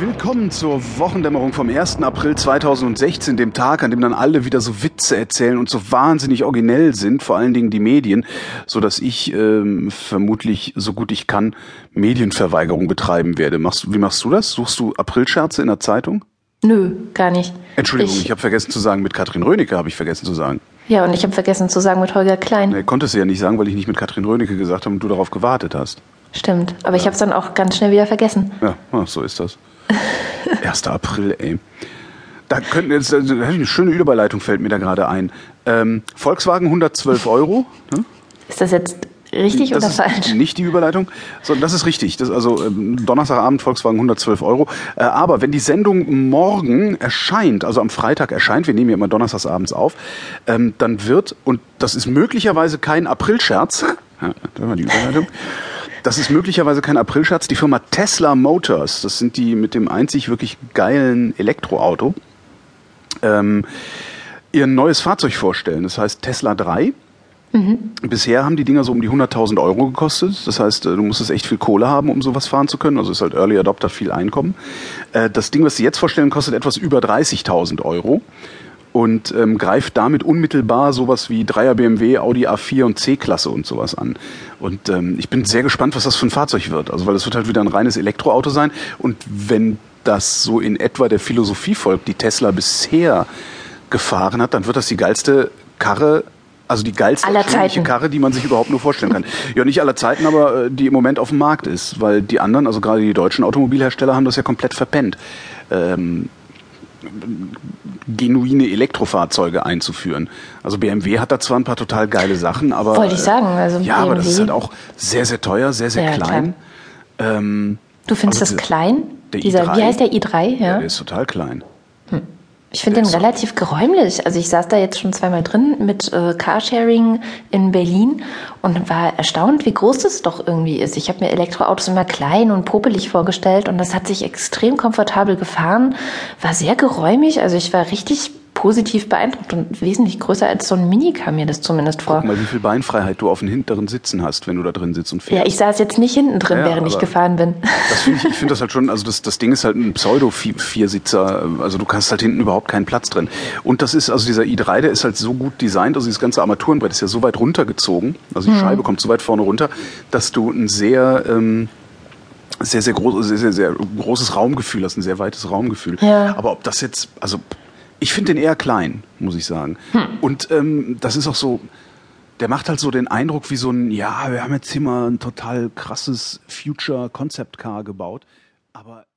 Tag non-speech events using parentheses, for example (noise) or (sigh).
willkommen zur Wochendämmerung vom 1. April 2016, dem Tag, an dem dann alle wieder so Witze erzählen und so wahnsinnig originell sind, vor allen Dingen die Medien, so dass ich ähm, vermutlich so gut ich kann Medienverweigerung betreiben werde. Machst, wie machst du das? Suchst du Aprilscherze in der Zeitung? Nö, gar nicht. Entschuldigung, ich, ich habe vergessen zu sagen, mit Katrin Rönecke habe ich vergessen zu sagen. Ja, und ich habe vergessen zu sagen mit Holger Klein. Nee, konntest du ja nicht sagen, weil ich nicht mit Katrin Rönecke gesagt habe und du darauf gewartet hast. Stimmt, aber ich habe es dann auch ganz schnell wieder vergessen. Ja, ach, so ist das. (laughs) 1. April, ey. Da könnten jetzt, also, eine schöne Überleitung fällt mir da gerade ein. Ähm, Volkswagen 112 Euro. Ne? Ist das jetzt richtig das oder falsch? Nicht die Überleitung, sondern das ist richtig. Das also ähm, Donnerstagabend Volkswagen 112 Euro. Äh, aber wenn die Sendung morgen erscheint, also am Freitag erscheint, wir nehmen ja immer donnerstagsabends auf, ähm, dann wird, und das ist möglicherweise kein Aprilscherz, (laughs) ja, da wir die Überleitung, das ist möglicherweise kein Aprilscherz, die Firma Tesla Motors, das sind die mit dem einzig wirklich geilen Elektroauto, ähm, ihr neues Fahrzeug vorstellen. Das heißt Tesla 3. Bisher haben die Dinger so um die 100.000 Euro gekostet. Das heißt, äh, du musstest echt viel Kohle haben, um sowas fahren zu können. Also ist halt Early Adopter viel Einkommen. Äh, Das Ding, was sie jetzt vorstellen, kostet etwas über 30.000 Euro und ähm, greift damit unmittelbar sowas wie 3er BMW, Audi A4 und C-Klasse und sowas an. Und ähm, ich bin sehr gespannt, was das für ein Fahrzeug wird. Also weil es wird halt wieder ein reines Elektroauto sein. Und wenn das so in etwa der Philosophie folgt, die Tesla bisher gefahren hat, dann wird das die geilste Karre also die geilste. Karre, die man sich überhaupt nur vorstellen kann. (laughs) Ja, nicht aller Zeiten, aber äh, die im Moment auf dem Markt ist. Weil die anderen, also gerade die deutschen Automobilhersteller, haben das ja komplett verpennt. Ähm, genuine Elektrofahrzeuge einzuführen. Also BMW hat da zwar ein paar total geile Sachen, aber Wollte ich sagen, also ja, aber das BMW. ist halt auch sehr sehr teuer, sehr sehr Ja, klein. Ähm, Du findest Also das klein? der Dieser, i3? wie heißt der i3? ja. Ja. der ist total klein. Ich finde den relativ geräumlich. Also ich saß da jetzt schon zweimal drin mit äh, Carsharing in Berlin und war erstaunt, wie groß das doch irgendwie ist. Ich habe mir Elektroautos immer klein und popelig vorgestellt und das hat sich extrem komfortabel gefahren, war sehr geräumig. Also ich war richtig positiv beeindruckt und wesentlich größer als so ein Mini kam mir das zumindest vor. Guck mal, wie viel Beinfreiheit du auf den hinteren Sitzen hast, wenn du da drin sitzt und fährst. Ja, ich saß jetzt nicht hinten drin, Ja, während ich gefahren bin. Das finde ich, ich finde das halt schon, also das, das Ding ist halt ein Pseudo-Viersitzer, also du hast halt hinten überhaupt keinen Platz drin. Und das ist, also dieser i3, der ist halt so gut designt, also dieses ganze Armaturenbrett ist ja so weit runtergezogen, also die Scheibe kommt so weit vorne runter, dass du ein sehr, ähm, sehr, sehr, groß, sehr, sehr, sehr großes Raumgefühl hast, ein sehr weites Raumgefühl. Ja. Aber ob das jetzt, also ich finde den eher klein, muss ich sagen. Und ähm, das ist auch so, der macht halt so den Eindruck wie so ein, ja, wir haben jetzt hier mal ein total krasses Future Concept Car gebaut, aber